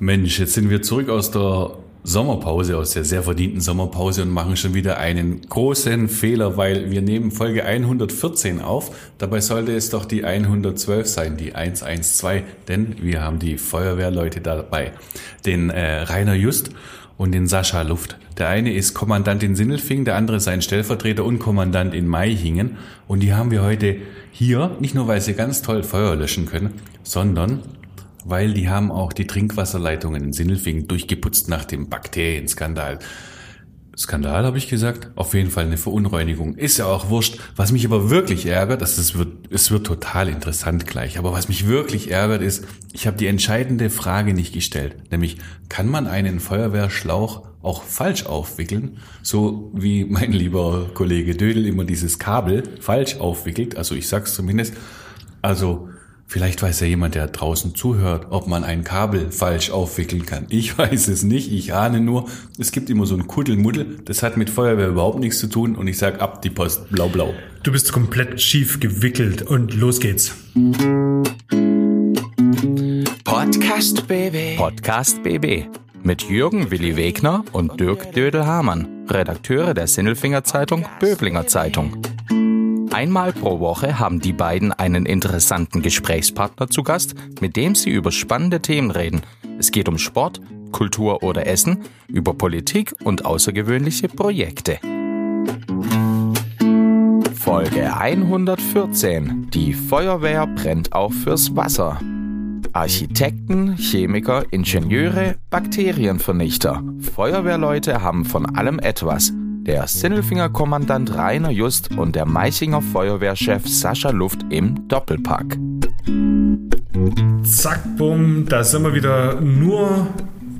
Mensch, jetzt sind wir zurück aus der Sommerpause, aus der sehr verdienten Sommerpause und machen schon wieder einen großen Fehler, weil wir nehmen Folge 114 auf. Dabei sollte es doch die 112 sein, die 112, denn wir haben die Feuerwehrleute dabei. Den äh, Rainer Just und den Sascha Luft. Der eine ist Kommandant in Sinnelfing, der andere sein Stellvertreter und Kommandant in Maihingen. Und die haben wir heute hier, nicht nur weil sie ganz toll Feuer löschen können, sondern weil die haben auch die Trinkwasserleitungen in Sinnelfingen durchgeputzt nach dem Bakterienskandal. Skandal habe ich gesagt, auf jeden Fall eine Verunreinigung. Ist ja auch wurscht. Was mich aber wirklich ärgert, das, das wird, es wird total interessant gleich, aber was mich wirklich ärgert ist, ich habe die entscheidende Frage nicht gestellt, nämlich kann man einen Feuerwehrschlauch auch falsch aufwickeln, so wie mein lieber Kollege Dödel immer dieses Kabel falsch aufwickelt, also ich sag's zumindest, also Vielleicht weiß ja jemand, der draußen zuhört, ob man ein Kabel falsch aufwickeln kann. Ich weiß es nicht, ich ahne nur, es gibt immer so ein Kuddelmuddel, das hat mit Feuerwehr überhaupt nichts zu tun und ich sag ab die Post, blau blau. Du bist komplett schief gewickelt und los geht's. Podcast BB. Podcast BB. Mit Jürgen Willi Wegner und Dirk Dödel-Hamann, Redakteure der Sinnelfinger Zeitung Böblinger Zeitung. Einmal pro Woche haben die beiden einen interessanten Gesprächspartner zu Gast, mit dem sie über spannende Themen reden. Es geht um Sport, Kultur oder Essen, über Politik und außergewöhnliche Projekte. Folge 114. Die Feuerwehr brennt auch fürs Wasser. Architekten, Chemiker, Ingenieure, Bakterienvernichter. Feuerwehrleute haben von allem etwas der Sinnelfinger Kommandant Rainer Just und der Meichinger Feuerwehrchef Sascha Luft im Doppelpack. Zack, bumm, da sind wir wieder nur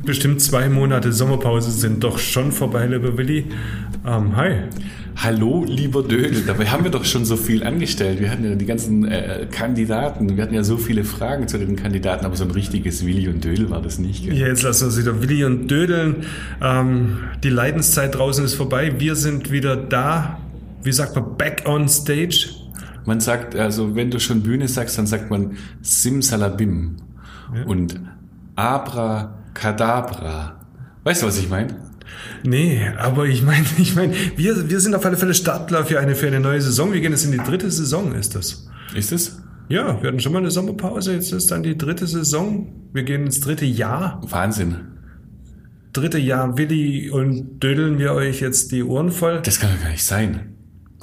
bestimmt zwei Monate Sommerpause sind doch schon vorbei, lieber Willi. Ähm, hi. Hallo, lieber Dödel. Dabei haben wir doch schon so viel angestellt. Wir hatten ja die ganzen äh, Kandidaten. Wir hatten ja so viele Fragen zu den Kandidaten, aber so ein richtiges Willi und Dödel war das nicht. Gell? Ja, jetzt lassen wir uns wieder Willi und Dödeln. Ähm, die Leidenszeit draußen ist vorbei. Wir sind wieder da. Wie sagt man? Back on stage. Man sagt, also wenn du schon Bühne sagst, dann sagt man Simsalabim ja. und Abracadabra. Weißt du, was ich meine? Nee, aber ich meine, ich meine, wir, wir sind auf alle Fälle Startler für eine, für eine neue Saison. Wir gehen jetzt in die dritte Saison, ist das. Ist es? Ja, wir hatten schon mal eine Sommerpause, jetzt ist dann die dritte Saison. Wir gehen ins dritte Jahr. Wahnsinn. Dritte Jahr, Willi und dödeln wir euch jetzt die Ohren voll. Das kann doch gar nicht sein.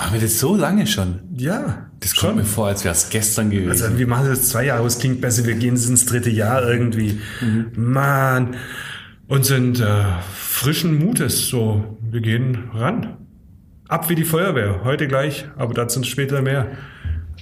Machen wir das so lange schon? Ja. Das kommt schon. mir vor, als wäre es gestern gewesen. Also wir machen das zwei Jahre, es klingt besser, wir gehen ins dritte Jahr irgendwie. Mhm. Mann und sind äh, frischen Mutes. So, wir gehen ran. Ab wie die Feuerwehr, heute gleich, aber dazu später mehr.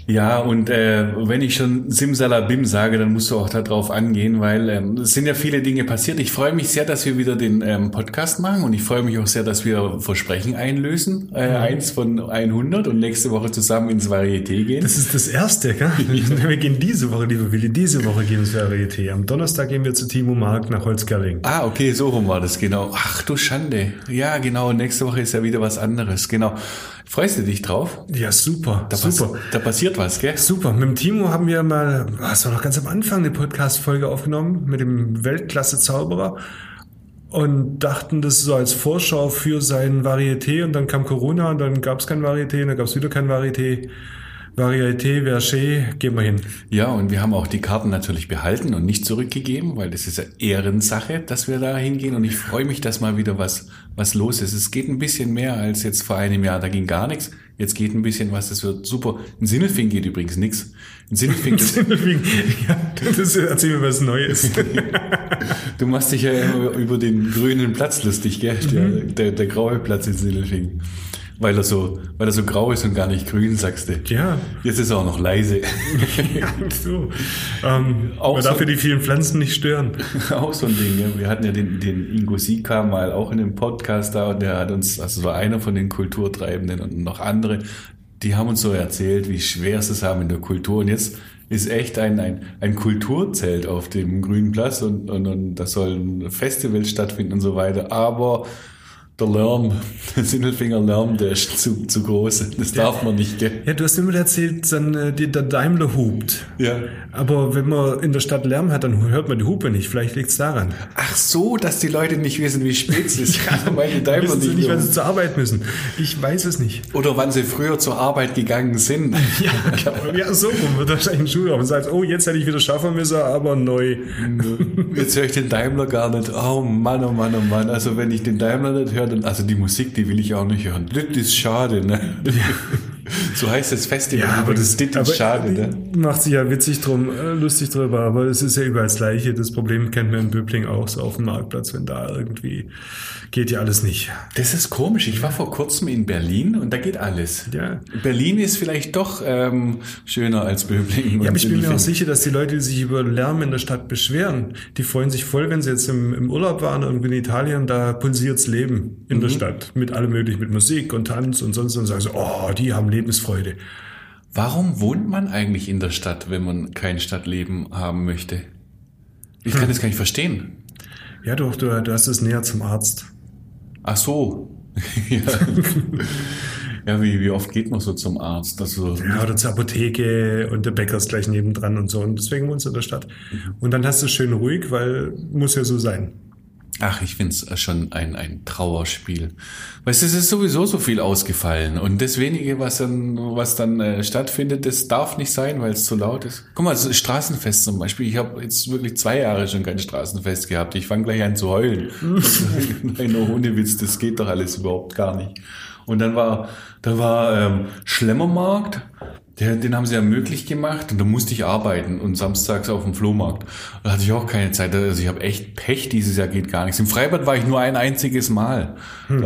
Ja, und äh, wenn ich schon Simsalabim sage, dann musst du auch darauf angehen, weil ähm, es sind ja viele Dinge passiert. Ich freue mich sehr, dass wir wieder den ähm, Podcast machen und ich freue mich auch sehr, dass wir Versprechen einlösen. Äh, mhm. Eins von 100 und nächste Woche zusammen ins Varieté gehen. Das ist das Erste, gell? wir gehen diese Woche, liebe Willi, diese Woche gehen wir ins Varieté. Am Donnerstag gehen wir zu Timo Mark nach Holzgerling. Ah, okay, so rum war das, genau. Ach du Schande. Ja, genau, nächste Woche ist ja wieder was anderes, genau. Freust du dich drauf? Ja, super. Da, super. Pass da passiert was, gell? Super. Mit dem Timo haben wir mal, was war noch ganz am Anfang, eine Podcast-Folge aufgenommen mit dem Weltklasse-Zauberer und dachten, das ist so als Vorschau für sein Varieté und dann kam Corona und dann gab es kein Varieté und dann gab es wieder kein Varieté. Varieté, Verché, gehen wir hin. Ja, und wir haben auch die Karten natürlich behalten und nicht zurückgegeben, weil das ist ja Ehrensache, dass wir da hingehen. Und ich freue mich, dass mal wieder was, was los ist. Es geht ein bisschen mehr als jetzt vor einem Jahr. Da ging gar nichts. Jetzt geht ein bisschen was. Das wird super. In Sinnelfing geht übrigens nichts. In Sinnelfing, ist Sinnelfing ja, das erzähl mir was Neues. du machst dich ja immer über den grünen Platz lustig, gell? Mhm. Der, der, der graue Platz in Sinnelfing. Weil er so, weil er so grau ist und gar nicht grün, sagst du. Ja. Jetzt ist er auch noch leise. ja, so. Ähm, auch man so, darf ja die vielen Pflanzen nicht stören. auch so ein Ding, ja. Wir hatten ja den, den Ingo Sika mal auch in dem Podcast da und der hat uns, also war einer von den Kulturtreibenden und noch andere, die haben uns so erzählt, wie schwer sie es haben in der Kultur. Und jetzt ist echt ein, ein, ein Kulturzelt auf dem grünen Platz und, und, und da sollen Festivals stattfinden und so weiter. Aber der Lärm, der Sinnelfinger Lärm, der ist zu, zu groß. Das darf man nicht, gell? Ja, du hast immer erzählt, dann, äh, der Daimler hupt. Ja. Aber wenn man in der Stadt Lärm hat, dann hört man die Hupe nicht. Vielleicht liegt's daran. Ach so, dass die Leute nicht wissen, wie spät es ist. weil die Daimler Wissen sie nicht, wann sie zur Arbeit müssen. Ich weiß es nicht. Oder wann sie früher zur Arbeit gegangen sind. Ja, ja so rum wird wahrscheinlich ein Schulraum. Und sagt, oh, jetzt hätte ich wieder schaffen müssen, aber neu. Jetzt höre ich den Daimler gar nicht. Oh Mann, oh Mann, oh Mann. Also wenn ich den Daimler nicht höre, dann, also die Musik, die will ich auch nicht hören. Das ist schade, ne? So heißt das Festival. aber übrigens. das aber ist schade, ne? Macht sich ja witzig drum, äh, lustig drüber, aber es ist ja überall das Gleiche. Das Problem kennt man in Böbling auch so auf dem Marktplatz, wenn da irgendwie geht ja alles nicht. Das ist komisch. Ich war vor kurzem in Berlin und da geht alles. Ja. Berlin ist vielleicht doch ähm, schöner als Böblingen. Ja, aber ich bin mir auch sicher, dass die Leute, die sich über Lärm in der Stadt beschweren, die freuen sich voll, wenn sie jetzt im, im Urlaub waren und in Italien, da pulsiert's Leben in Mhm. der Stadt. Mit allem möglichen, mit Musik und Tanz und sonst und sagen so, oh, die haben Lebensfreude. Warum wohnt man eigentlich in der Stadt, wenn man kein Stadtleben haben möchte? Ich kann das gar nicht verstehen. Ja, doch, du, du hast es näher zum Arzt. Ach so. ja, ja wie, wie oft geht man so zum Arzt? Also, Ja, oder zur Apotheke und der Bäcker ist gleich nebendran und so. Und deswegen wohnst du in der Stadt. Und dann hast du es schön ruhig, weil muss ja so sein. Ach, ich find's schon ein, ein Trauerspiel. Weißt du, es ist sowieso so viel ausgefallen. Und das wenige, was dann, was dann äh, stattfindet, das darf nicht sein, weil es zu laut ist. Guck mal, das Straßenfest zum Beispiel. Ich habe jetzt wirklich zwei Jahre schon kein Straßenfest gehabt. Ich fange gleich an zu heulen. Nein, no, ohne Witz, das geht doch alles überhaupt gar nicht. Und dann war, da war ähm, Schlemmermarkt. Der, den haben sie ja möglich gemacht und da musste ich arbeiten und samstags auf dem Flohmarkt. Da hatte ich auch keine Zeit. Also ich habe echt Pech, dieses Jahr geht gar nichts. Im Freibad war ich nur ein einziges Mal.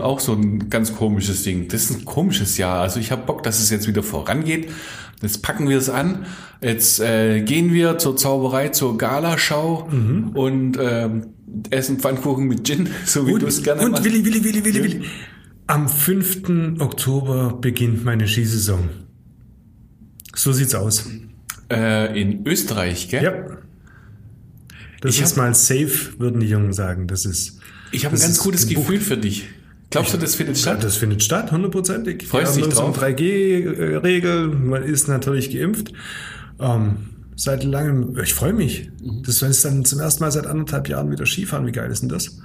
Auch so ein ganz komisches Ding. Das ist ein komisches Jahr. Also ich habe Bock, dass es jetzt wieder vorangeht. Jetzt packen wir es an. Jetzt äh, gehen wir zur Zauberei, zur Galaschau und ähm, essen Pfannkuchen mit Gin, so wie du es gerne und machst. Willi, Willi, Willi, Willi, Willi. Am 5. Oktober beginnt meine Skisaison. So sieht's aus. Äh, in Österreich, gell? Ja. Das Ich ist hab- mal safe, würden die Jungen sagen. Das ist. Ich habe ein ganz gutes gebucht. Gefühl für dich. Glaubst du, das findet Ja, statt? das findet statt, hundertprozentig. Freust dich drauf? so eine 3G-Regel, man ist natürlich geimpft. Ähm, seit langem, ich freue mich. Mhm. Das ist dann zum ersten Mal seit anderthalb Jahren wieder Skifahren. Wie geil ist denn das?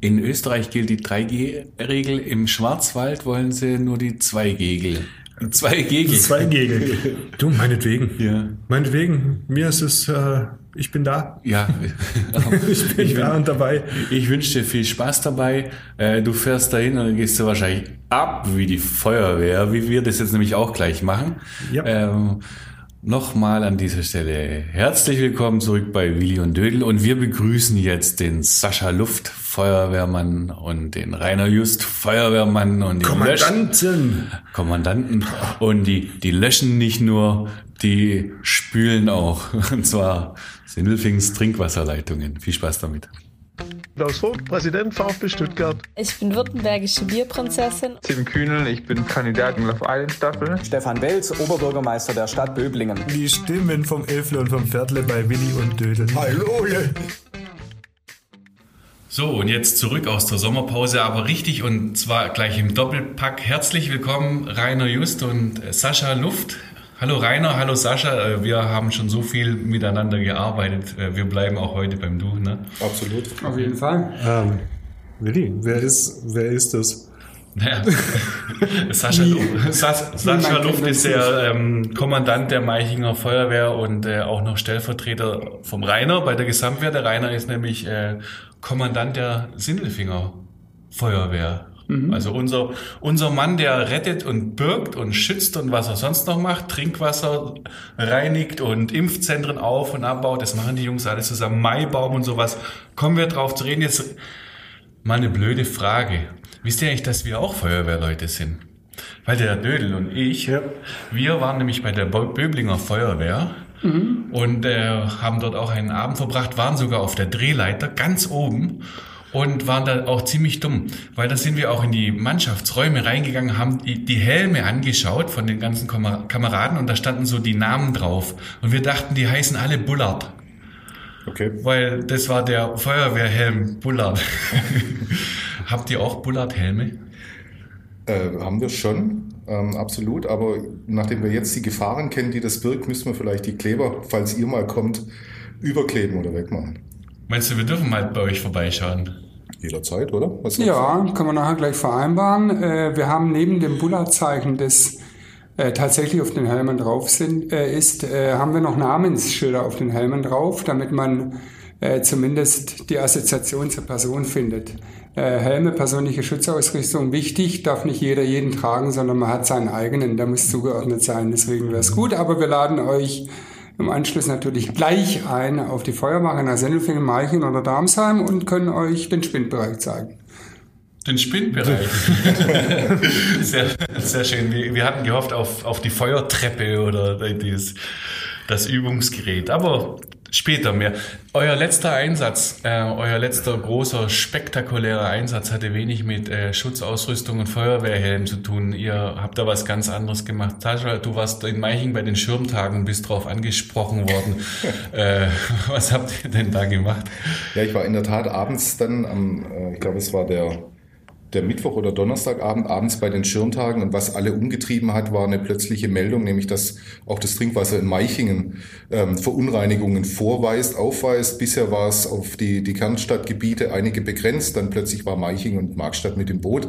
In Österreich gilt die 3G-Regel. Im Schwarzwald wollen sie nur die 2G-Regel. 2G. Zwei Gegel. Du, meinetwegen. Ja. Meinetwegen. Mir ist es, äh, ich bin da. Ja. Ich bin da und dabei. Ich wünsche dir viel Spaß dabei. Äh, Du fährst dahin und dann gehst du wahrscheinlich ab wie die Feuerwehr, wie wir das jetzt nämlich auch gleich machen. Ja. Ähm, Nochmal an dieser Stelle herzlich willkommen zurück bei Willi und Dödel und wir begrüßen jetzt den Sascha Luft, Feuerwehrmann und den Rainer Just, Feuerwehrmann und Lösch Kommandanten. Kommandanten und die, die löschen nicht nur, die spülen auch. Und zwar Sindelfings Trinkwasserleitungen. Viel Spaß damit. Klaus Vogt, Präsident VfB Stuttgart. Ich bin württembergische Bierprinzessin. Tim Kühnel, ich bin Kandidat in Love Island Staffel. Stefan Welz, Oberbürgermeister der Stadt Böblingen. Die Stimmen vom Elfle und vom Viertle bei Willi und Dödel. Hallo! So, und jetzt zurück aus der Sommerpause, aber richtig und zwar gleich im Doppelpack. Herzlich willkommen, Rainer Just und Sascha Luft. Hallo Rainer, hallo Sascha. Äh, Wir haben schon so viel miteinander gearbeitet. Äh, Wir bleiben auch heute beim Du, ne? Auf jeden Fall. Ähm, Willi, wer ist, wer ist das? Naja, Sascha, Luft, Sas, Sascha Luft ist der ähm, Kommandant der Meichinger Feuerwehr und äh, auch noch Stellvertreter vom Rainer bei der Gesamtwehr. Der Rainer ist nämlich äh, Kommandant der Sindelfinger Feuerwehr. Also unser, unser Mann, der rettet und birgt und schützt und was er sonst noch macht, Trinkwasser reinigt und Impfzentren auf und abbaut, das machen die Jungs alles zusammen, Maibaum und sowas. Kommen wir drauf zu reden. Jetzt mal eine blöde Frage. Wisst ihr eigentlich, dass wir auch Feuerwehrleute sind? Weil der Dödel und ich, wir waren nämlich bei der Böblinger Feuerwehr und äh, haben dort auch einen Abend verbracht, waren sogar auf der Drehleiter ganz oben und waren da auch ziemlich dumm, weil da sind wir auch in die Mannschaftsräume reingegangen, haben die, die Helme angeschaut von den ganzen Kamer- Kameraden und da standen so die Namen drauf und wir dachten, die heißen alle Bullard. Okay. Weil das war der Feuerwehrhelm Bullard. Habt ihr auch Bullard-Helme? Äh, haben wir schon, ähm, absolut. Aber nachdem wir jetzt die Gefahren kennen, die das birgt, müssen wir vielleicht die Kleber, falls ihr mal kommt, überkleben oder wegmachen. Meinst du, wir dürfen mal bei euch vorbeischauen? Jederzeit, oder? ja, können wir nachher gleich vereinbaren. Äh, wir haben neben dem Bullard-Zeichen, das äh, tatsächlich auf den Helmen drauf sind, äh, ist, haben wir noch Namensschilder auf den Helmen drauf, damit man zumindest die Assoziation zur Person findet. Helme, persönliche Schutzausrüstung, wichtig, darf nicht jeder jeden tragen, sondern man hat seinen eigenen, der muss zugeordnet sein. Deswegen wäre es gut, aber wir laden euch im Anschluss natürlich gleich ein auf die Feuerwache nach Sendelfingen, Meichen oder Darmsheim und können euch den Spindbereich zeigen. Den Spindbereich. sehr, sehr schön. Wir, wir, hatten gehofft auf, auf die Feuertreppe oder das, das Übungsgerät. Aber Später mehr. Euer letzter Einsatz, äh, euer letzter großer, spektakulärer Einsatz hatte wenig mit äh, Schutzausrüstung und Feuerwehrhelm zu tun. Ihr habt da was ganz anderes gemacht. Sascha, du warst in Meiching bei den Schirmtagen, bist drauf angesprochen worden. äh, was habt ihr denn da gemacht? Ja, ich war in der Tat abends dann am, äh, ich glaube, es war der der Mittwoch oder Donnerstagabend abends bei den Schirmtagen und was alle umgetrieben hat, war eine plötzliche Meldung, nämlich dass auch das Trinkwasser in Meichingen ähm, Verunreinigungen vorweist, aufweist. Bisher war es auf die, die Kernstadtgebiete einige begrenzt, dann plötzlich war Meichingen und Markstadt mit im Boot.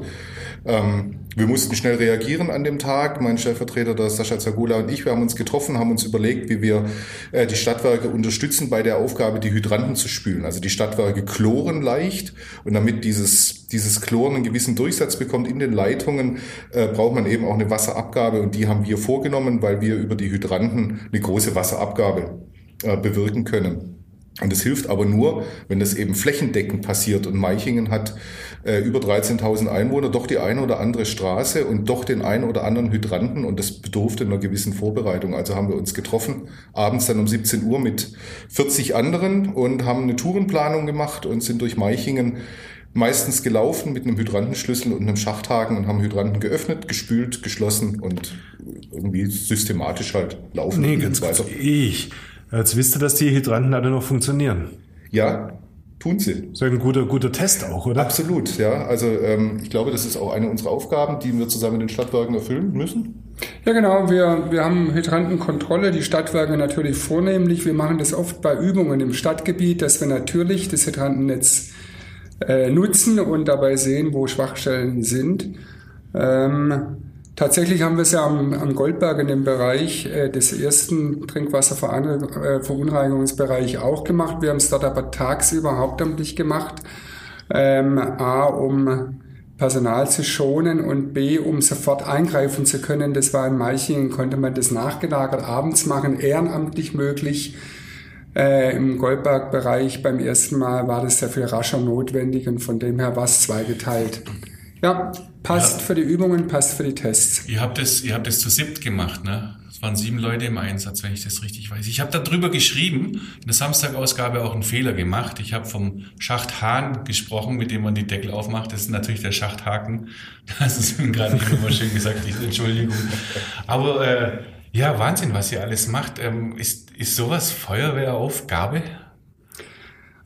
Ähm, wir mussten schnell reagieren an dem Tag. Mein Stellvertreter, der Sascha Zagula und ich, wir haben uns getroffen, haben uns überlegt, wie wir äh, die Stadtwerke unterstützen bei der Aufgabe, die Hydranten zu spülen. Also die Stadtwerke chloren leicht und damit dieses, dieses Chlor einen gewissen Durchsatz bekommt in den Leitungen, äh, braucht man eben auch eine Wasserabgabe und die haben wir vorgenommen, weil wir über die Hydranten eine große Wasserabgabe äh, bewirken können. Und es hilft aber nur, wenn das eben flächendeckend passiert. Und Meichingen hat äh, über 13.000 Einwohner, doch die eine oder andere Straße und doch den einen oder anderen Hydranten. Und das bedurfte einer gewissen Vorbereitung. Also haben wir uns getroffen, abends dann um 17 Uhr mit 40 anderen und haben eine Tourenplanung gemacht und sind durch Meichingen meistens gelaufen mit einem Hydrantenschlüssel und einem Schachthaken und haben Hydranten geöffnet, gespült, geschlossen und irgendwie systematisch halt laufen. Nee, ganz weiter. Ich. Jetzt wisst ihr, dass die Hydranten alle noch funktionieren. Ja, tun sie. Das ist ein guter, guter Test auch, oder? Absolut, ja. Also ähm, ich glaube, das ist auch eine unserer Aufgaben, die wir zusammen in den Stadtwerken erfüllen müssen. Ja, genau. Wir, wir haben Hydrantenkontrolle, die Stadtwerke natürlich vornehmlich. Wir machen das oft bei Übungen im Stadtgebiet, dass wir natürlich das Hydrantennetz äh, nutzen und dabei sehen, wo Schwachstellen sind. Ähm, Tatsächlich haben wir es ja am, am Goldberg in dem Bereich äh, des ersten Trinkwasserverunreinigungsbereich auch gemacht. Wir haben es dort aber tagsüber hauptamtlich gemacht. Ähm, A, um Personal zu schonen und B, um sofort eingreifen zu können. Das war in Meichingen, konnte man das nachgelagert abends machen, ehrenamtlich möglich. Äh, Im Goldberg-Bereich beim ersten Mal war das sehr viel rascher notwendig und von dem her war es zweigeteilt. Ja, passt ja. für die Übungen, passt für die Tests. Ihr habt es, ihr habt es zu siebt gemacht, ne? Es waren sieben Leute im Einsatz, wenn ich das richtig weiß. Ich habe darüber geschrieben, in der Samstagausgabe auch einen Fehler gemacht. Ich habe vom Schachthahn gesprochen, mit dem man die Deckel aufmacht. Das ist natürlich der Schachthaken. Das ist mir gerade nicht immer schön gesagt. Ich, Entschuldigung. Aber äh, ja, Wahnsinn, was ihr alles macht. Ähm, ist, ist sowas Feuerwehraufgabe?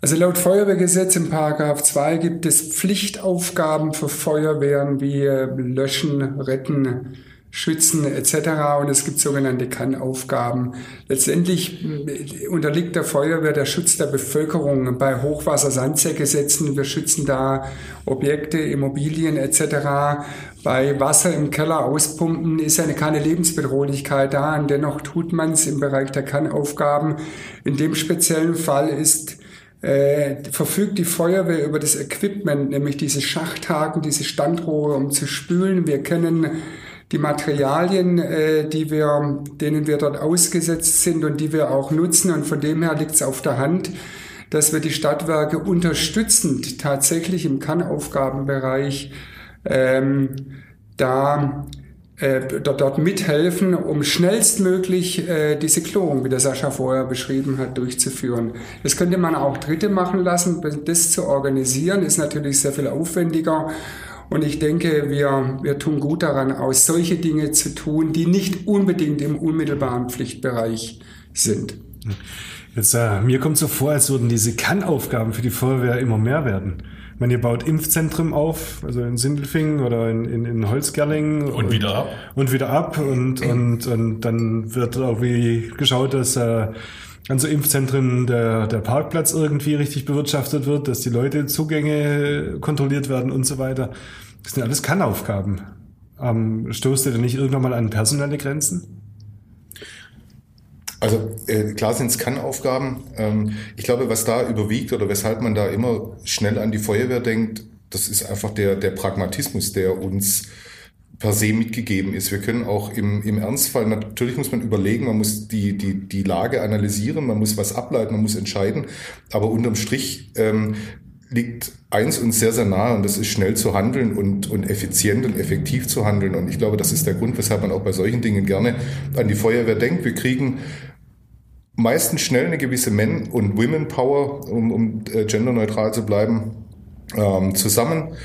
Also laut Feuerwehrgesetz im Paragraph 2 gibt es Pflichtaufgaben für Feuerwehren wie Löschen, Retten, Schützen etc. Und es gibt sogenannte Kannaufgaben. Letztendlich äh, unterliegt der Feuerwehr der Schutz der Bevölkerung bei Hochwasser Sandsäcke setzen. Wir schützen da Objekte, Immobilien etc. Bei Wasser im Keller auspumpen ist ja keine Lebensbedrohlichkeit da und dennoch tut man es im Bereich der Kannaufgaben. In dem speziellen Fall ist äh, verfügt die Feuerwehr über das Equipment, nämlich diese Schachthaken, diese Standrohre, um zu spülen. Wir kennen die Materialien, äh, die wir, denen wir dort ausgesetzt sind und die wir auch nutzen. Und von dem her liegt es auf der Hand, dass wir die Stadtwerke unterstützend tatsächlich im Kannaufgabenbereich ähm, da äh, dort, dort mithelfen, um schnellstmöglich äh, diese Klärung, wie der Sascha vorher beschrieben hat, durchzuführen. Das könnte man auch Dritte machen lassen. Das zu organisieren ist natürlich sehr viel aufwendiger. Und ich denke, wir, wir tun gut daran, aus solche Dinge zu tun, die nicht unbedingt im unmittelbaren Pflichtbereich sind. Jetzt, äh, mir kommt so vor, als würden diese Kann-Aufgaben für die Feuerwehr immer mehr werden. Ich meine, ihr baut Impfzentren auf, also in Sindelfingen oder in, in, in Holzgerlingen. Und wieder ab. Und wieder ab. Und, und, und dann wird irgendwie geschaut, dass äh, an so Impfzentren der, der Parkplatz irgendwie richtig bewirtschaftet wird, dass die Leute Zugänge kontrolliert werden und so weiter. Das sind alles Kann-Aufgaben. Ähm, stoßt ihr da nicht irgendwann mal an personelle Grenzen? Also äh, klar sind es Kann-Aufgaben. Ähm, ich glaube, was da überwiegt oder weshalb man da immer schnell an die Feuerwehr denkt, das ist einfach der, der Pragmatismus, der uns per se mitgegeben ist. Wir können auch im, im Ernstfall, natürlich muss man überlegen, man muss die, die, die Lage analysieren, man muss was ableiten, man muss entscheiden, aber unterm Strich ähm, liegt eins uns sehr, sehr nahe und das ist schnell zu handeln und, und effizient und effektiv zu handeln. Und ich glaube, das ist der Grund, weshalb man auch bei solchen Dingen gerne an die Feuerwehr denkt. Wir kriegen meistens schnell eine gewisse Men- und Women-Power, um, um äh, genderneutral zu bleiben, ähm, zusammen.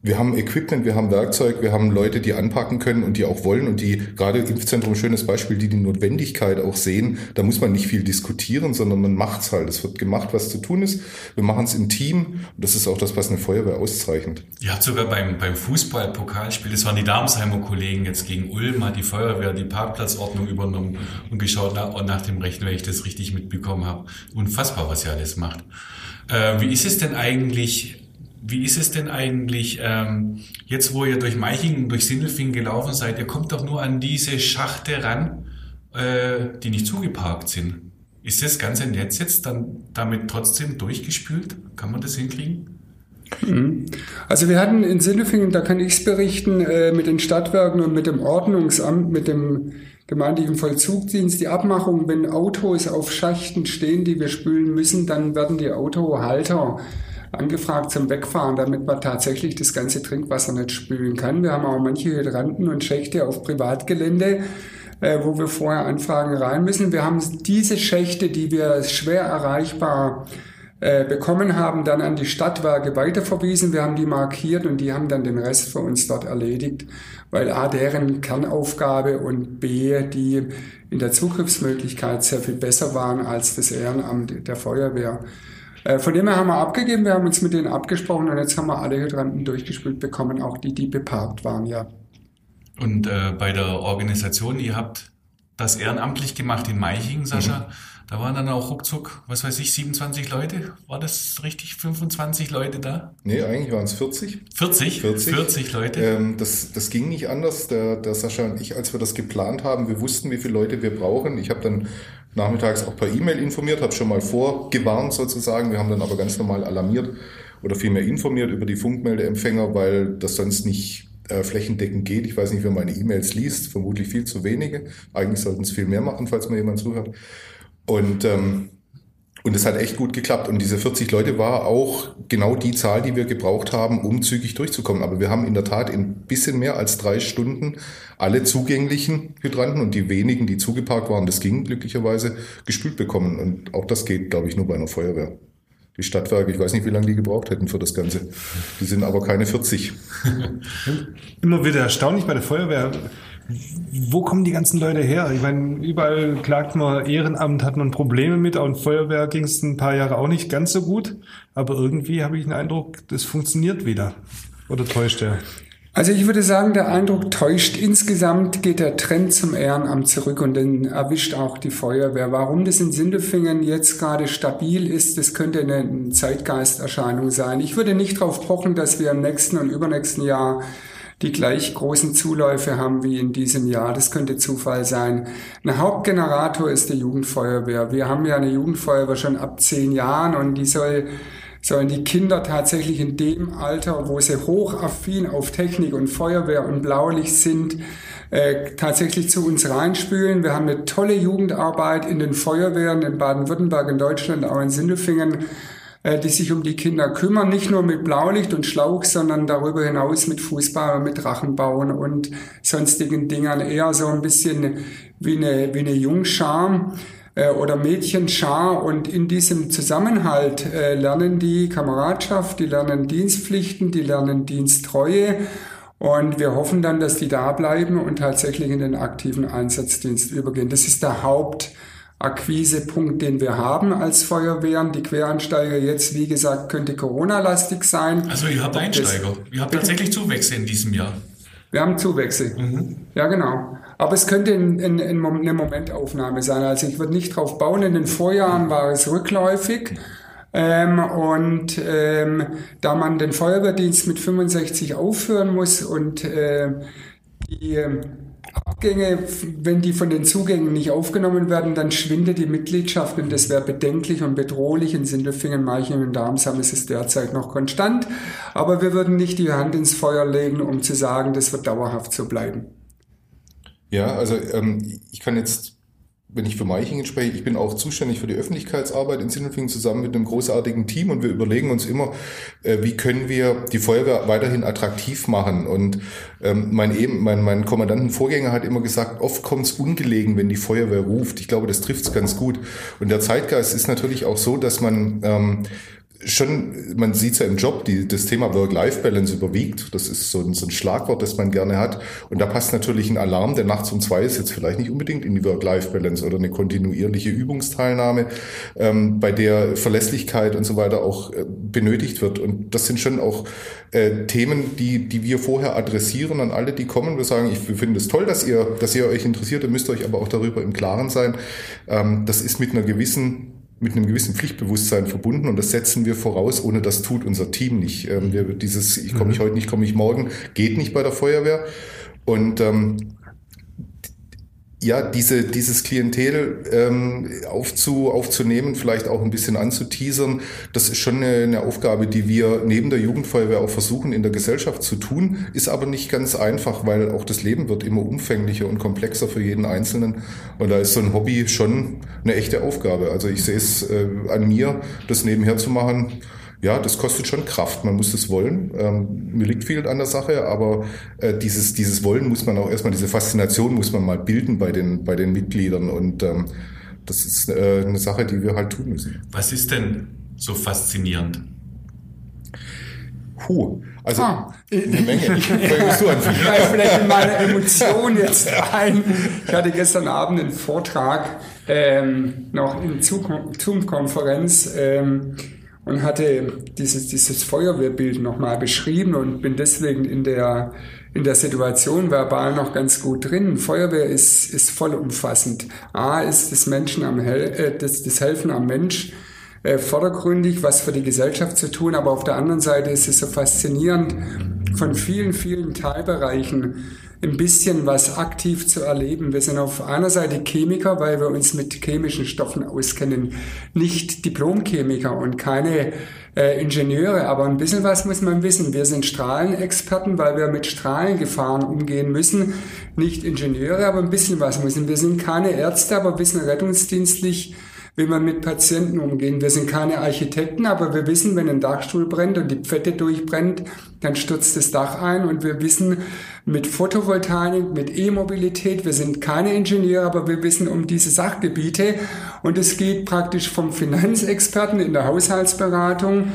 Wir haben Equipment, wir haben Werkzeug, wir haben Leute, die anpacken können und die auch wollen und die gerade im Impfzentrum, schönes Beispiel, die die Notwendigkeit auch sehen. Da muss man nicht viel diskutieren, sondern man macht's halt. Es wird gemacht, was zu tun ist. Wir machen es im Team und das ist auch das, was eine Feuerwehr auszeichnet. Ihr habt sogar beim, beim Fußball-Pokalspiel, das waren die Darmsheimer Kollegen jetzt gegen Ulm, hat die Feuerwehr die Parkplatzordnung übernommen und geschaut nach, nach dem Rechten, wenn ich das richtig mitbekommen habe. Unfassbar, was ihr alles macht. Äh, wie ist es denn eigentlich, wie ist es denn eigentlich, ähm, jetzt wo ihr durch Meichingen, durch Sindelfingen gelaufen seid, ihr kommt doch nur an diese Schachte ran, äh, die nicht zugeparkt sind. Ist das ganze Netz jetzt dann damit trotzdem durchgespült? Kann man das hinkriegen? Mhm. Also wir hatten in Sindelfingen, da kann ich es berichten, äh, mit den Stadtwerken und mit dem Ordnungsamt, mit dem gemeindlichen Vollzugdienst die Abmachung, wenn Autos auf Schachten stehen, die wir spülen müssen, dann werden die Autohalter angefragt zum Wegfahren, damit man tatsächlich das ganze Trinkwasser nicht spülen kann. Wir haben auch manche Hydranten und Schächte auf Privatgelände, äh, wo wir vorher Anfragen rein müssen. Wir haben diese Schächte, die wir schwer erreichbar äh, bekommen haben, dann an die Stadtwerke weiterverwiesen. Wir haben die markiert und die haben dann den Rest für uns dort erledigt, weil A, deren Kernaufgabe und B, die in der Zugriffsmöglichkeit sehr viel besser waren als das Ehrenamt der Feuerwehr. Äh, von dem her haben wir abgegeben, wir haben uns mit denen abgesprochen und jetzt haben wir alle Hydranten durchgespült bekommen, auch die, die beparkt waren, ja. Und äh, bei der Organisation, ihr habt das ehrenamtlich gemacht in Meichingen, Sascha. Mhm. Da waren dann auch ruckzuck, was weiß ich, 27 Leute. War das richtig? 25 Leute da? Nee, eigentlich waren es 40. 40? 40, 40 Leute. Ähm, das, das ging nicht anders. Der, der Sascha und ich, als wir das geplant haben, wir wussten, wie viele Leute wir brauchen. Ich habe dann nachmittags auch per E-Mail informiert, habe schon mal vorgewarnt sozusagen. Wir haben dann aber ganz normal alarmiert oder vielmehr informiert über die Funkmeldeempfänger, weil das sonst nicht äh, flächendeckend geht. Ich weiß nicht, wer meine E-Mails liest, vermutlich viel zu wenige. Eigentlich sollten es viel mehr machen, falls mir jemand zuhört. Und ähm, und es hat echt gut geklappt. Und diese 40 Leute war auch genau die Zahl, die wir gebraucht haben, um zügig durchzukommen. Aber wir haben in der Tat in bisschen mehr als drei Stunden alle zugänglichen Hydranten und die wenigen, die zugeparkt waren, das ging glücklicherweise, gespült bekommen. Und auch das geht, glaube ich, nur bei einer Feuerwehr. Die Stadtwerke, ich weiß nicht, wie lange die gebraucht hätten für das Ganze. Die sind aber keine 40. Immer wieder erstaunlich bei der Feuerwehr wo kommen die ganzen Leute her? Ich meine, überall klagt man, Ehrenamt hat man Probleme mit, und Feuerwehr ging es ein paar Jahre auch nicht ganz so gut. Aber irgendwie habe ich den Eindruck, das funktioniert wieder. Oder täuscht er? Also ich würde sagen, der Eindruck täuscht. Insgesamt geht der Trend zum Ehrenamt zurück und dann erwischt auch die Feuerwehr. Warum das in Sindelfingen jetzt gerade stabil ist, das könnte eine Zeitgeisterscheinung sein. Ich würde nicht darauf pochen, dass wir im nächsten und übernächsten Jahr die gleich großen Zuläufe haben wie in diesem Jahr. Das könnte Zufall sein. Ein Hauptgenerator ist die Jugendfeuerwehr. Wir haben ja eine Jugendfeuerwehr schon ab zehn Jahren und die soll sollen die Kinder tatsächlich in dem Alter, wo sie hochaffin auf Technik und Feuerwehr und Blaulicht sind, äh, tatsächlich zu uns reinspülen. Wir haben eine tolle Jugendarbeit in den Feuerwehren in Baden-Württemberg, in Deutschland, auch in Sindelfingen die sich um die Kinder kümmern, nicht nur mit Blaulicht und Schlauch, sondern darüber hinaus mit Fußball, mit Drachenbauen und sonstigen Dingern, eher so ein bisschen wie eine, wie eine Jungschar äh, oder Mädchenschar. Und in diesem Zusammenhalt äh, lernen die Kameradschaft, die lernen Dienstpflichten, die lernen Diensttreue. Und wir hoffen dann, dass die da bleiben und tatsächlich in den aktiven Einsatzdienst übergehen. Das ist der Haupt Akquisepunkt, den wir haben als Feuerwehren. Die Quereinsteiger jetzt, wie gesagt, könnte Corona-lastig sein. Also ihr habt Einsteiger. Das, ihr habt tatsächlich Zuwächse in diesem Jahr. Wir haben Zuwächse. Mhm. Ja, genau. Aber es könnte in, in, in eine Momentaufnahme sein. Also ich würde nicht drauf bauen. In den Vorjahren war es rückläufig. Ähm, und ähm, da man den Feuerwehrdienst mit 65 aufhören muss und äh, die ähm, Abgänge, wenn die von den Zugängen nicht aufgenommen werden, dann schwindet die Mitgliedschaft und das wäre bedenklich und bedrohlich. In Sindelfingen, Marching und Darmsheim ist es derzeit noch konstant. Aber wir würden nicht die Hand ins Feuer legen, um zu sagen, das wird dauerhaft so bleiben. Ja, also ähm, ich kann jetzt wenn ich für Meichingen spreche, ich bin auch zuständig für die Öffentlichkeitsarbeit in Sindelfingen zusammen mit einem großartigen Team und wir überlegen uns immer, äh, wie können wir die Feuerwehr weiterhin attraktiv machen. Und ähm, mein, eben, mein, mein Kommandantenvorgänger hat immer gesagt, oft kommt es ungelegen, wenn die Feuerwehr ruft. Ich glaube, das trifft es ganz gut. Und der Zeitgeist ist natürlich auch so, dass man ähm, schon, man sieht es ja im Job, die, das Thema Work-Life-Balance überwiegt. Das ist so ein, so ein Schlagwort, das man gerne hat. Und da passt natürlich ein Alarm, der nachts um zwei ist, jetzt vielleicht nicht unbedingt in die Work-Life-Balance oder eine kontinuierliche Übungsteilnahme, ähm, bei der Verlässlichkeit und so weiter auch äh, benötigt wird. Und das sind schon auch äh, Themen, die, die wir vorher adressieren an alle, die kommen. Wir sagen, ich finde es toll, dass ihr, dass ihr euch interessiert, ihr müsst euch aber auch darüber im Klaren sein. Ähm, das ist mit einer gewissen mit einem gewissen Pflichtbewusstsein verbunden und das setzen wir voraus, ohne das tut unser Team nicht. Ähm, wir, dieses, ich komme nicht mhm. heute nicht, komme ich morgen, geht nicht bei der Feuerwehr. Und ähm, ja, diese, dieses Klientel ähm, aufzu, aufzunehmen, vielleicht auch ein bisschen anzuteasern, das ist schon eine, eine Aufgabe, die wir neben der Jugendfeuerwehr auch versuchen in der Gesellschaft zu tun, ist aber nicht ganz einfach, weil auch das Leben wird immer umfänglicher und komplexer für jeden Einzelnen. Und da ist so ein Hobby schon eine echte Aufgabe. Also ich sehe es äh, an mir, das nebenher zu machen ja, das kostet schon Kraft. Man muss das wollen. Ähm, mir liegt viel an der Sache, aber äh, dieses, dieses Wollen muss man auch erstmal, diese Faszination muss man mal bilden bei den, bei den Mitgliedern. Und ähm, das ist äh, eine Sache, die wir halt tun müssen. Was ist denn so faszinierend? Puh, also ah, eine Menge. Ich du an vielleicht in meine Emotion jetzt ein. Ich hatte gestern Abend einen Vortrag ähm, noch in Zoom-Konferenz. Ähm, und hatte dieses, dieses Feuerwehrbild nochmal beschrieben und bin deswegen in der, in der Situation verbal noch ganz gut drin. Feuerwehr ist, ist vollumfassend. A ist das Menschen am Hel äh, das, das Helfen am Mensch äh, vordergründig, was für die Gesellschaft zu tun, aber auf der anderen Seite ist es so faszinierend von vielen, vielen Teilbereichen ein bisschen was aktiv zu erleben. Wir sind auf einer Seite Chemiker, weil wir uns mit chemischen Stoffen auskennen, nicht Diplomchemiker und keine äh, Ingenieure, aber ein bisschen was muss man wissen. Wir sind Strahlenexperten, weil wir mit Strahlengefahren umgehen müssen, nicht Ingenieure, aber ein bisschen was müssen. Wir sind keine Ärzte, aber wissen rettungsdienstlich, wie man mit Patienten umgehen. Wir sind keine Architekten, aber wir wissen, wenn ein Dachstuhl brennt und die Pfette durchbrennt, dann stürzt das Dach ein und wir wissen mit Photovoltaik, mit E-Mobilität, wir sind keine Ingenieure, aber wir wissen um diese Sachgebiete und es geht praktisch vom Finanzexperten in der Haushaltsberatung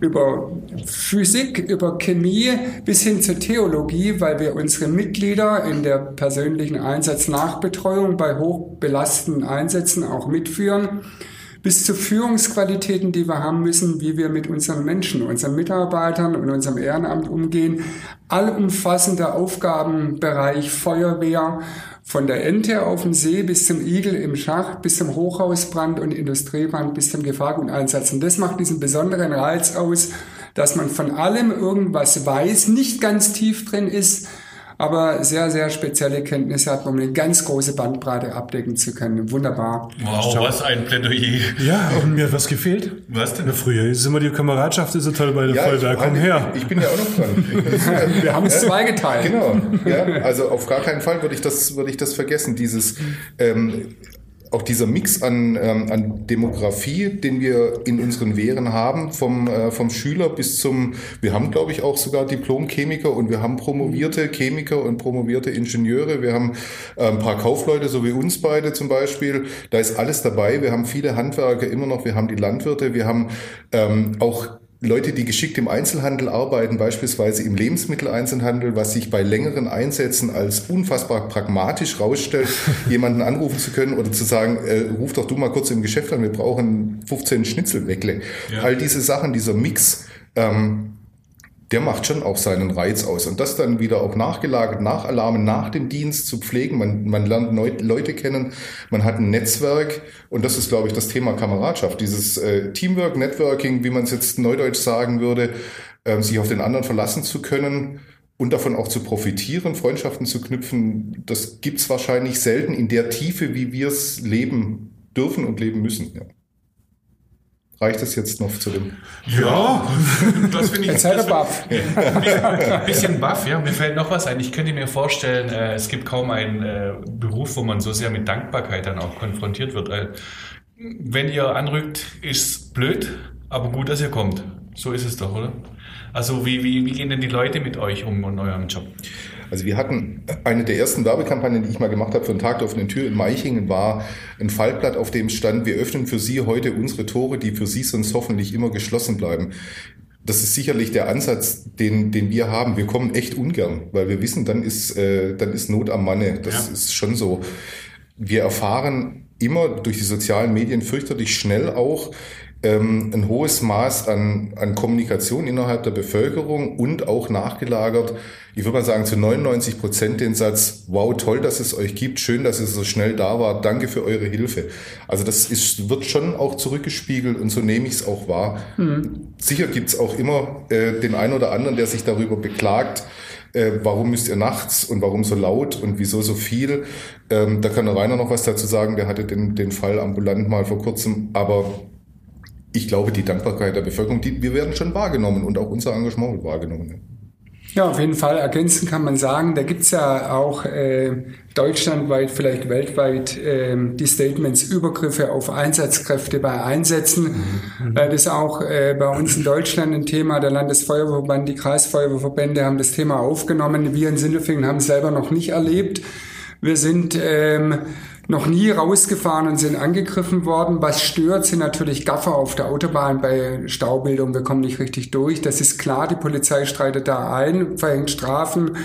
über Physik, über Chemie bis hin zur Theologie, weil wir unsere Mitglieder in der persönlichen Einsatznachbetreuung bei hochbelastenden Einsätzen auch mitführen, bis zu Führungsqualitäten, die wir haben müssen, wie wir mit unseren Menschen, unseren Mitarbeitern und unserem Ehrenamt umgehen. Allumfassender Aufgabenbereich Feuerwehr, von der Ente auf dem See bis zum Igel im Schacht, bis zum Hochhausbrand und Industriebrand, bis zum Gefahrguteinsatz. Und das macht diesen besonderen Reiz aus, dass man von allem irgendwas weiß, nicht ganz tief drin ist, aber sehr, sehr spezielle Kenntnisse hat, um eine ganz große Bandbreite abdecken zu können. Wunderbar. Wow, was ein Plädoyer. Ja, und mir hat was gefehlt. Was denn? Na, früher ist immer die Kameradschaft ist so toll bei der ja, Feuerwehr. Komm her. Ich bin ja auch noch dran. Wir haben es zwei geteilt. Genau. Ja, also auf gar keinen Fall würde ich das, würde ich das vergessen. Dieses, ähm, auch dieser Mix an, ähm, an Demografie, den wir in unseren Wehren haben, vom, äh, vom Schüler bis zum, wir haben glaube ich auch sogar Diplomchemiker und wir haben promovierte Chemiker und promovierte Ingenieure, wir haben äh, ein paar Kaufleute, so wie uns beide zum Beispiel, da ist alles dabei, wir haben viele Handwerker immer noch, wir haben die Landwirte, wir haben ähm, auch Leute, die geschickt im Einzelhandel arbeiten, beispielsweise im Lebensmitteleinzelhandel, was sich bei längeren Einsätzen als unfassbar pragmatisch rausstellt, jemanden anrufen zu können oder zu sagen, äh, ruf doch du mal kurz im Geschäft an, wir brauchen 15 Schnitzelweckle. Ja. All diese Sachen, dieser Mix, ähm, der macht schon auch seinen Reiz aus. Und das dann wieder auch nachgelagert, nach Alarmen, nach dem Dienst zu pflegen. Man, man lernt neu, Leute kennen, man hat ein Netzwerk. Und das ist, glaube ich, das Thema Kameradschaft. Dieses äh, Teamwork, Networking, wie man es jetzt neudeutsch sagen würde, äh, sich auf den anderen verlassen zu können und davon auch zu profitieren, Freundschaften zu knüpfen, das gibt's wahrscheinlich selten in der Tiefe, wie wir es leben dürfen und leben müssen. Ja. Reicht das jetzt noch zu dem? Ja, das finde ich. Jetzt seid baff. Ein bisschen baff, ja. Mir fällt noch was ein. Ich könnte mir vorstellen, äh, es gibt kaum einen äh, Beruf, wo man so sehr mit Dankbarkeit dann auch konfrontiert wird. wenn ihr anrückt, ist blöd, aber gut, dass ihr kommt. So ist es doch, oder? Also wie, wie, wie gehen denn die Leute mit euch um und eurem Job? Also wir hatten eine der ersten Werbekampagnen, die ich mal gemacht habe für einen Tag der offenen Tür in Meichingen, war ein Faltblatt, auf dem stand, wir öffnen für Sie heute unsere Tore, die für Sie sonst hoffentlich immer geschlossen bleiben. Das ist sicherlich der Ansatz, den, den wir haben. Wir kommen echt ungern, weil wir wissen, dann ist, äh, dann ist Not am Manne. Das ja. ist schon so. Wir erfahren immer durch die sozialen Medien fürchterlich schnell auch, ähm, ein hohes Maß an, an Kommunikation innerhalb der Bevölkerung und auch nachgelagert, ich würde mal sagen, zu 99 Prozent den Satz, wow, toll, dass es euch gibt, schön, dass ihr so schnell da wart, danke für eure Hilfe. Also das ist, wird schon auch zurückgespiegelt und so nehme ich es auch wahr. Mhm. Sicher gibt es auch immer äh, den einen oder anderen, der sich darüber beklagt, äh, warum müsst ihr nachts und warum so laut und wieso so viel. Ähm, da kann der Rainer noch was dazu sagen, der hatte den, den Fall ambulant mal vor kurzem, aber ich glaube, die Dankbarkeit der Bevölkerung, die, wir werden schon wahrgenommen und auch unser Engagement wird wahrgenommen. Ja, auf jeden Fall ergänzen kann man sagen, da gibt's ja auch äh, deutschlandweit, vielleicht weltweit äh, die Statements Übergriffe auf Einsatzkräfte bei Einsätzen. Mhm. Äh, das ist auch äh, bei uns in Deutschland ein Thema. Der Landesfeuerwehrverband, die Kreisfeuerwehrverbände haben das Thema aufgenommen. Wir in Sindelfingen haben es selber noch nicht erlebt. Wir sind ähm, noch nie rausgefahren und sind angegriffen worden. Was stört, sind natürlich Gaffer auf der Autobahn bei Staubildung. Wir kommen nicht richtig durch. Das ist klar. Die Polizei streitet da ein, verhängt Strafen,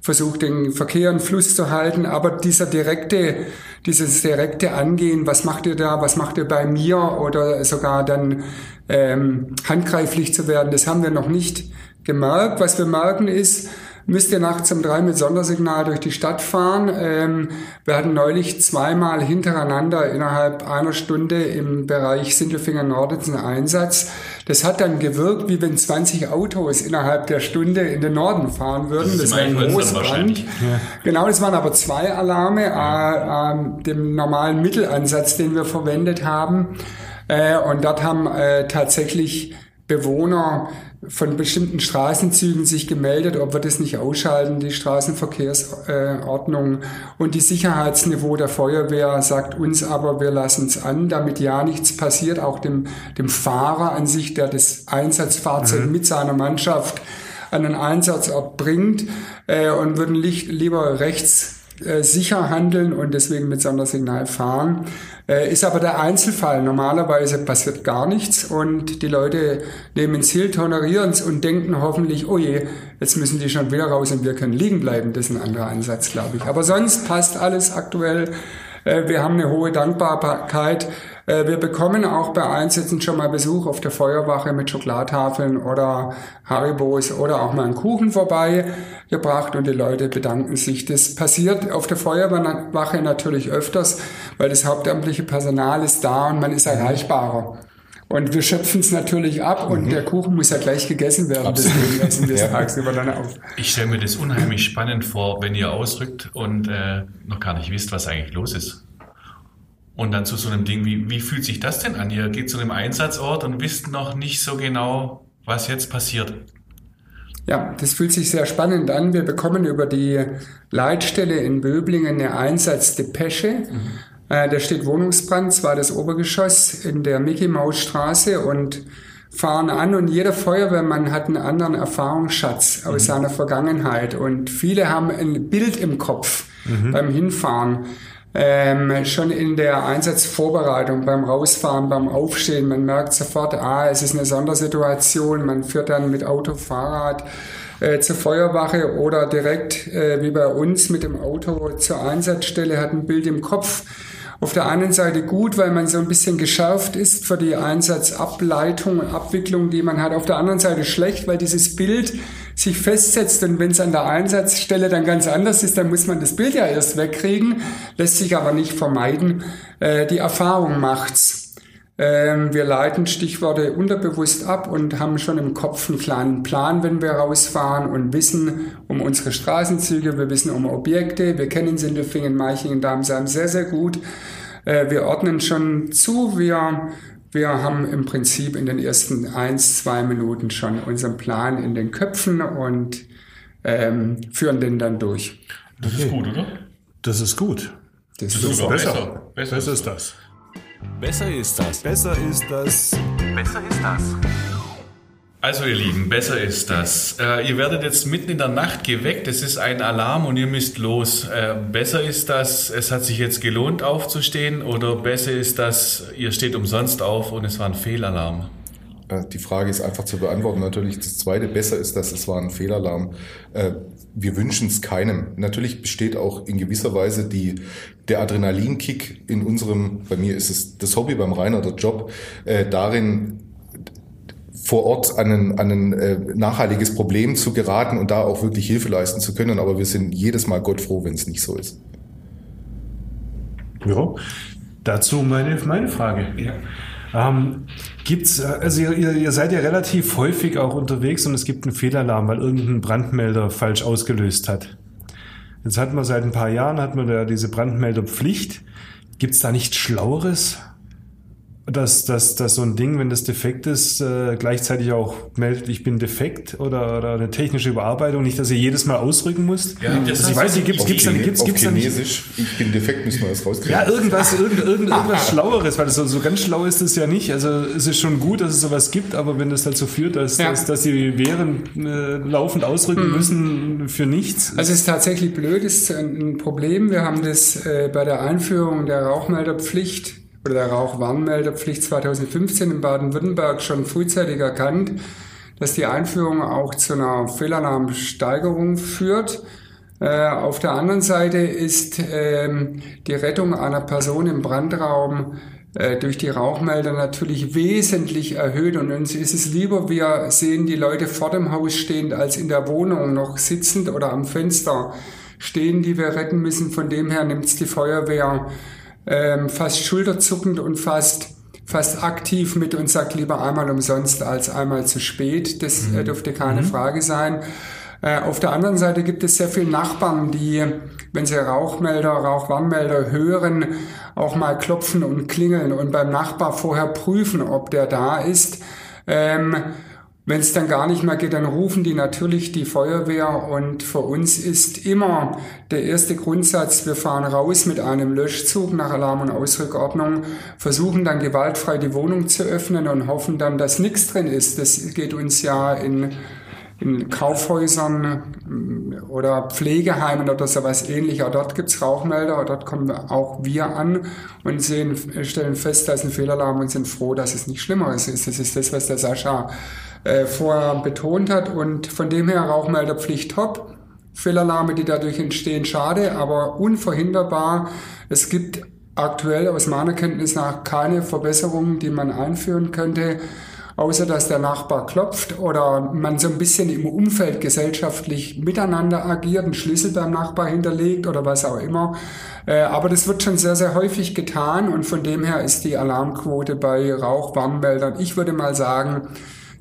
versucht den Verkehr in Fluss zu halten. Aber dieser direkte, dieses direkte Angehen, was macht ihr da, was macht ihr bei mir oder sogar dann ähm, handgreiflich zu werden, das haben wir noch nicht gemerkt. Was wir merken ist, müsst ihr nachts um drei mit Sondersignal durch die Stadt fahren. Ähm, wir hatten neulich zweimal hintereinander innerhalb einer Stunde im Bereich Sindelfinger Norditzen Einsatz. Das hat dann gewirkt, wie wenn 20 Autos innerhalb der Stunde in den Norden fahren würden. Das, das war ein Großbrand. Ja. Genau, das waren aber zwei Alarme, ja. äh, äh, dem normalen Mittelansatz, den wir verwendet haben. Äh, und dort haben äh, tatsächlich Bewohner von bestimmten Straßenzügen sich gemeldet, ob wir das nicht ausschalten, die Straßenverkehrsordnung. und die Sicherheitsniveau der Feuerwehr sagt uns aber, wir lassen es an, damit ja nichts passiert, auch dem, dem Fahrer an sich, der das Einsatzfahrzeug mhm. mit seiner Mannschaft an den Einsatzort bringt äh, und würden lieber rechts äh, sicher handeln und deswegen mit Sondersignal fahren. Äh, ist aber der Einzelfall. Normalerweise passiert gar nichts und die Leute nehmen es Hill, tolerieren es und denken hoffentlich, oh je, jetzt müssen die schon wieder raus und wir können liegen bleiben. Das ist ein anderer Ansatz, glaube ich. Aber sonst passt alles aktuell. Äh, wir haben eine hohe Dankbarkeit wir bekommen auch bei Einsätzen schon mal Besuch auf der Feuerwache mit Schokladtafeln oder Haribos oder auch mal einen Kuchen vorbeigebracht und die Leute bedanken sich. Das passiert auf der Feuerwache natürlich öfters, weil das hauptamtliche Personal ist da und man ist erreichbarer. Und wir schöpfen es natürlich ab und mhm. der Kuchen muss ja gleich gegessen werden. Absolut. Deswegen essen wir es ja. tagsüber dann auf. Ich stelle mir das unheimlich spannend vor, wenn ihr ausrückt und äh, noch gar nicht wisst, was eigentlich los ist. Und dann zu so einem Ding, wie, wie fühlt sich das denn an? Ihr geht zu einem Einsatzort und wisst noch nicht so genau, was jetzt passiert. Ja, das fühlt sich sehr spannend an. Wir bekommen über die Leitstelle in Böblingen eine Einsatzdepesche. Mhm. Äh, da steht Wohnungsbrand, zwar das Obergeschoss in der Mickey-Maus-Straße und fahren an und jeder Feuerwehrmann hat einen anderen Erfahrungsschatz aus mhm. seiner Vergangenheit und viele haben ein Bild im Kopf mhm. beim Hinfahren. Ähm, schon in der Einsatzvorbereitung, beim Rausfahren, beim Aufstehen, man merkt sofort, ah, es ist eine Sondersituation, man führt dann mit Auto, Fahrrad äh, zur Feuerwache oder direkt äh, wie bei uns mit dem Auto zur Einsatzstelle, hat ein Bild im Kopf. Auf der einen Seite gut, weil man so ein bisschen geschärft ist für die Einsatzableitung und Abwicklung, die man hat. Auf der anderen Seite schlecht, weil dieses Bild sich festsetzt und wenn es an der Einsatzstelle dann ganz anders ist, dann muss man das Bild ja erst wegkriegen, lässt sich aber nicht vermeiden. Äh, die Erfahrung macht's. Ähm, wir leiten Stichworte unterbewusst ab und haben schon im Kopf einen kleinen Plan, wenn wir rausfahren und wissen um unsere Straßenzüge, wir wissen um Objekte, wir kennen Sindelfingen, Meichingen, Darmsheim sehr, sehr gut. Äh, wir ordnen schon zu, wir wir haben im Prinzip in den ersten eins, zwei Minuten schon unseren Plan in den Köpfen und ähm, führen den dann durch. Das ist gut, oder? Das ist gut. Das, das ist ist besser. besser. Besser. Besser ist das. Besser ist das. Besser ist das. Besser ist das. Also ihr Lieben, besser ist das. Äh, ihr werdet jetzt mitten in der Nacht geweckt, es ist ein Alarm und ihr müsst los. Äh, besser ist das, es hat sich jetzt gelohnt aufzustehen oder besser ist das, ihr steht umsonst auf und es war ein Fehlalarm. Äh, Die Frage ist einfach zu beantworten. Natürlich, das zweite besser ist, dass es war ein Fehlalarm. Äh, Wir wünschen es keinem. Natürlich besteht auch in gewisser Weise die, der Adrenalinkick in unserem, bei mir ist es das Hobby, beim Rainer der Job, äh, darin, vor Ort an ein, an ein äh, nachhaltiges Problem zu geraten und da auch wirklich Hilfe leisten zu können. Aber wir sind jedes Mal Gott froh, wenn es nicht so ist. Ja, dazu meine, meine Frage. Ähm, gibt's, äh, also ihr, ihr seid ja relativ häufig auch unterwegs und es gibt einen Fehlalarm, weil irgendein Brandmelder falsch ausgelöst hat. Jetzt hat man seit ein paar Jahren hat man da diese Brandmelderpflicht. Gibt's da nichts Schlaueres? Dass, dass, dass so ein Ding, wenn das defekt ist, äh, gleichzeitig auch meldet, ich bin defekt oder, oder eine technische Überarbeitung, nicht, dass ihr jedes Mal ausrücken müsst. Ja, das also ich weiß nicht, gibt's, gibt's, dann, gibt's, auf gibt's dann nicht, Chinesisch, ich bin defekt, müssen wir das rauskriegen. ja, irgendwas, irgend, irgend, irgendwas Schlaueres, weil das so, so ganz schlau ist es ja nicht. Also es ist schon gut, dass es sowas gibt, aber wenn das dazu führt, dass, Ja. dass, dass die Wehren äh, laufend ausrücken müssen für nichts. Also es ist tatsächlich blöd, ist ein Problem. Wir haben das äh, bei der Einführung der Rauchmelderpflicht oder der Rauchwarnmelderpflicht 2015 in Baden-Württemberg schon frühzeitig erkannt, dass die Einführung auch zu einer Fehlalarmsteigerung führt. Äh, auf der anderen Seite ist ähm, die Rettung einer Person im Brandraum äh, durch die Rauchmelder natürlich wesentlich erhöht und uns ist es lieber, wir sehen die Leute vor dem Haus stehend als in der Wohnung noch sitzend oder am Fenster stehen, die wir retten müssen. Von dem her nimmt es die Feuerwehr ähm, fast schulterzuckend und fast fast aktiv mit und sagt lieber einmal umsonst als einmal zu spät. Das äh, dürfte keine Frage sein. Äh, auf der anderen Seite gibt es sehr viele Nachbarn, die, wenn sie Rauchmelder, Rauchwarnmelder hören, auch mal klopfen und klingeln und beim Nachbar vorher prüfen, ob der da ist. Ähm, wenn es dann gar nicht mehr geht, dann rufen die natürlich die Feuerwehr und für uns ist immer der erste Grundsatz, wir fahren raus mit einem Löschzug nach Alarm- und Ausrückordnung, versuchen dann gewaltfrei die Wohnung zu öffnen und hoffen dann, dass nichts drin ist. Das geht uns ja in in Kaufhäusern mm, oder Pflegeheimen oder sowas ähnlich. Auch dort gibt's Rauchmelder, auch dort kommen auch wir an und sehen, stellen fest, da ist ein Fehlalarm und sind froh, dass es nicht schlimmer ist. Das ist das, was der Sascha äh, vorher betont hat. Und von dem her Rauchmelderpflicht top. Fehlalarme, die dadurch entstehen, schade, aber unverhinderbar. Es gibt aktuell aus meiner Kenntnis nach keine Verbesserungen, die man einführen könnte außer dass der Nachbar klopft oder man so ein bisschen im Umfeld gesellschaftlich miteinander agiert, einen Schlüssel beim Nachbar hinterlegt oder was auch immer. Äh, Aber das wird schon sehr, sehr häufig getan und von dem her ist die Alarmquote bei Rauchwarnmeldern, ich würde mal sagen,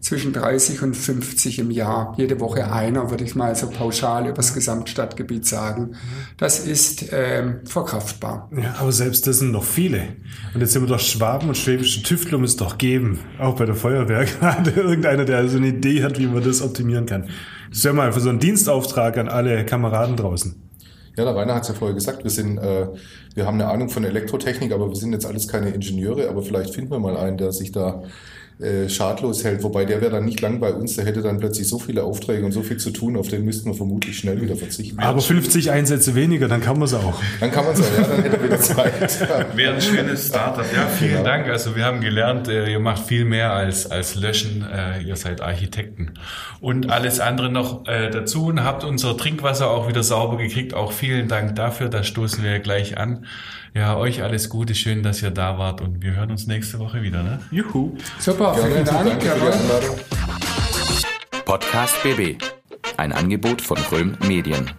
zwischen 30 und 50 im Jahr. Jede Woche einer, würde ich mal so pauschal übers Gesamtstadtgebiet sagen. Das ist ähm, verkraftbar. Ja, aber selbst das sind noch viele. Und jetzt sind wir doch Schwaben und schwäbische Tüftler muss es doch geben. Auch bei der Feuerwehr gerade. Irgendeiner, der so eine Idee hat, wie man das optimieren kann. Das wäre mal für so einen Dienstauftrag an alle Kameraden draußen. Ja, der Rainer hat es ja vorher gesagt, wir sind, äh, wir haben eine Ahnung von Elektrotechnik, aber wir sind jetzt alles keine Ingenieure, aber vielleicht finden wir mal einen, der sich da äh, schadlos hält. Wobei der wäre dann nicht lang bei uns, der hätte dann plötzlich so viele Aufträge und so viel zu tun, auf den müssten wir vermutlich schnell wieder verzichten. Aber 50 Einsätze weniger, dann kann man es auch. Dann kann man es auch, ja, dann hätte er wieder Zeit. Wäre ein schönes Startup. Ja, vielen genau. Dank. Also wir haben gelernt, äh, ihr macht viel mehr als, als Löschen. Äh, ihr seid Architekten. Und alles andere noch dazu und habt unser Trinkwasser auch wieder sauber gekriegt. Auch vielen Dank dafür. Da stoßen wir gleich an. Ja, euch alles Gute, schön, dass ihr da wart und wir hören uns nächste Woche wieder. Ne? Juhu. Super, vielen Dank. Podcast BB. Ein Angebot von Röhm Medien.